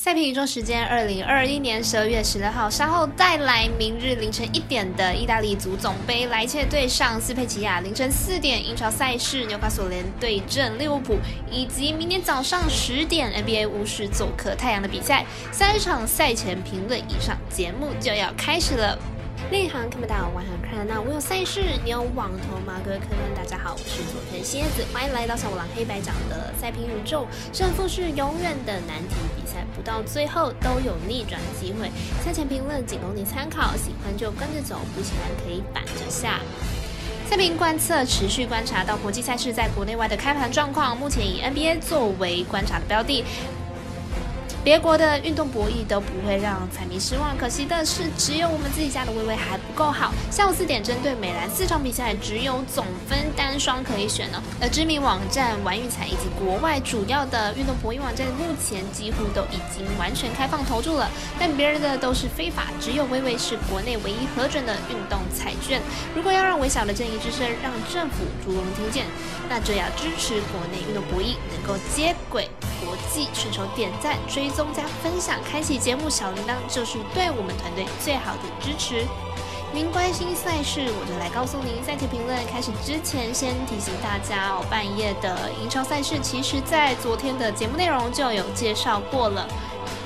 赛评宇宙时间，二零二一年十二月十六号稍后带来明日凌晨一点的意大利足总杯莱切对上斯佩齐亚，凌晨四点英超赛事纽卡索联对阵利物浦，以及明天早上十点 NBA 无时做客太阳的比赛，三场赛前评论以上节目就要开始了。内行看不到，外行看得到。我有赛事，你有网头马哥科大家好，我是佐藤蝎子，欢迎来到小五郎黑白讲的赛评宇宙。胜负是永远的难题，比赛不到最后都有逆转机会。赛前评论仅供你参考，喜欢就跟着走，不喜欢可以板着下。赛评观测持续观察到国际赛事在国内外的开盘状况，目前以 NBA 作为观察的标的。别国的运动博弈都不会让彩迷失望，可惜的是，只有我们自己家的微微还不够好。下午四点，针对美兰四场比赛，只有总分单双可以选呢。而知名网站玩运彩以及国外主要的运动博弈网站，目前几乎都已经完全开放投注了，但别人的都是非法，只有微微是国内唯一核准的运动彩券。如果要让微小的正义之声让政府主动听见，那就要支持国内运动博弈能够接轨国际，顺手点赞追。踪加分享，开启节目小铃铛，就是对我们团队最好的支持。您关心赛事，我就来告诉您。赛前评论开始之前，先提醒大家哦，半夜的英超赛事，其实在昨天的节目内容就有介绍过了。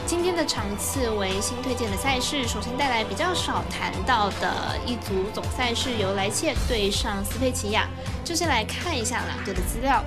今天的场次为新推荐的赛事，首先带来比较少谈到的一组总赛事，由莱切对上斯佩齐亚。就先来看一下两队的资料。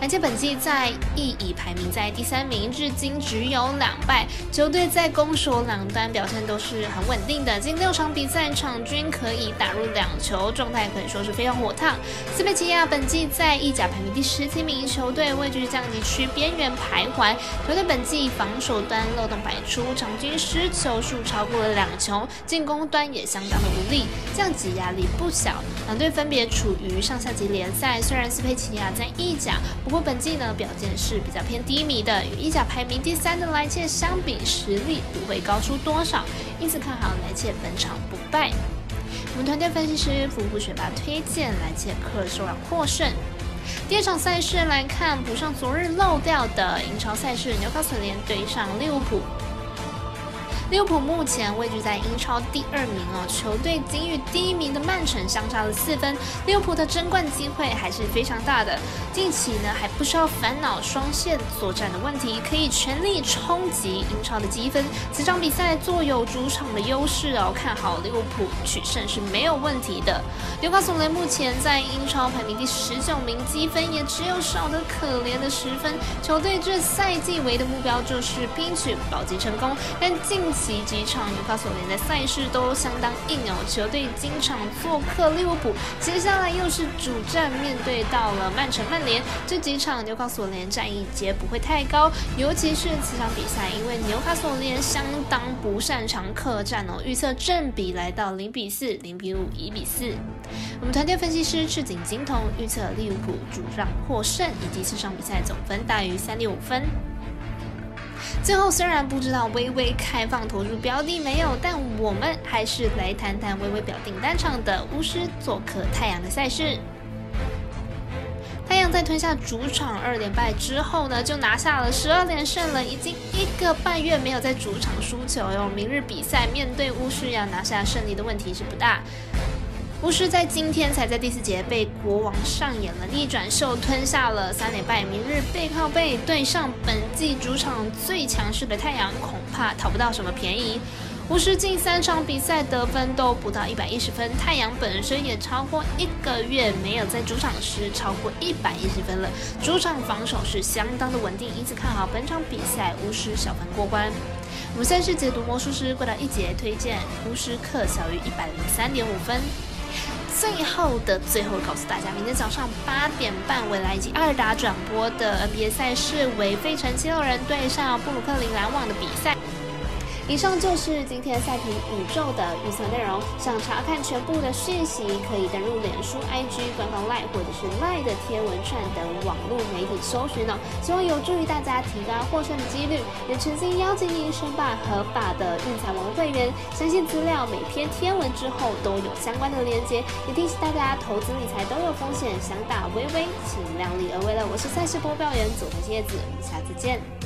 而且本季在意乙排名在第三名，至今只有两败。球队在攻守两端表现都是很稳定的，近六场比赛场均可以打入两球，状态可以说是非常火烫。斯佩齐亚本季在意甲排名第十七名，球队位居降级区边缘徘徊。球队本季防守端漏洞百出，场均失球数超过了两球，进攻端也相当的无力，降级压力不小。两队分别处于上下级联赛，虽然斯佩齐亚在意甲。不过本季呢表现是比较偏低迷的，与意甲排名第三的莱切相比，实力不会高出多少，因此看好莱切本场不败。我们团队分析师福福学霸推荐莱切客受让获胜。第二场赛事来看，补上昨日漏掉的英超赛事，纽卡斯联对上利物浦。利物浦目前位居在英超第二名哦，球队仅与第一名的曼城相差了四分，利物浦的争冠机会还是非常大的。近期呢还不需要烦恼双线作战的问题，可以全力冲击英超的积分。此场比赛坐有主场的优势哦，看好利物浦取胜是没有问题的。纽卡索雷目前在英超排名第十九名，积分也只有少得可怜的十分。球队这赛季唯一的目标就是拼取保级成功，但近。其几场纽卡索联的赛事都相当硬哦，球队经常做客利物浦，接下来又是主战面对到了曼城、曼联，这几场纽卡索联战役节不会太高，尤其是此场比赛，因为纽卡索联相当不擅长客战哦，预测正比来到零比四、零比五、一比四。我们团队分析师赤井金童预测利物浦主让获胜，以及这场比赛总分大于三点五分。最后，虽然不知道微微开放投注标的没有，但我们还是来谈谈微微表定单场的巫师做客太阳的赛事。太阳在吞下主场二连败之后呢，就拿下了十二连胜了，已经一个半月没有在主场输球哟。明日比赛面对巫师要拿下胜利的问题是不大。巫师在今天才在第四节被国王上演了逆转秀，吞下了三连败。明日背靠背对上本季主场最强势的太阳，恐怕讨不到什么便宜。巫师近三场比赛得分都不到一百一十分，太阳本身也超过一个月没有在主场时超过一百一十分了。主场防守是相当的稳定，因此看好本场比赛巫师小分过关。我们赛事解读魔术师过到一节推荐巫师客小于一百零三点五分。最后的最后，告诉大家，明天早上八点半，未来以及二打转播的 NBA 赛事为费城七六人对上布鲁克林篮网的比赛。以上就是今天赛评宇宙的预测内容。想查看全部的讯息，可以登录脸书、IG 官方 Line 或者是 Line 的天文串等网络媒体搜寻哦。希望有助于大家提高获胜的几率。也诚心邀请您申办合法的运彩王会员，相信资料每篇天文之后都有相关的连接。也提醒大家，投资理财都有风险，想打微微，请量力而为了。我是赛事播报员佐藤叶子，我们下次见。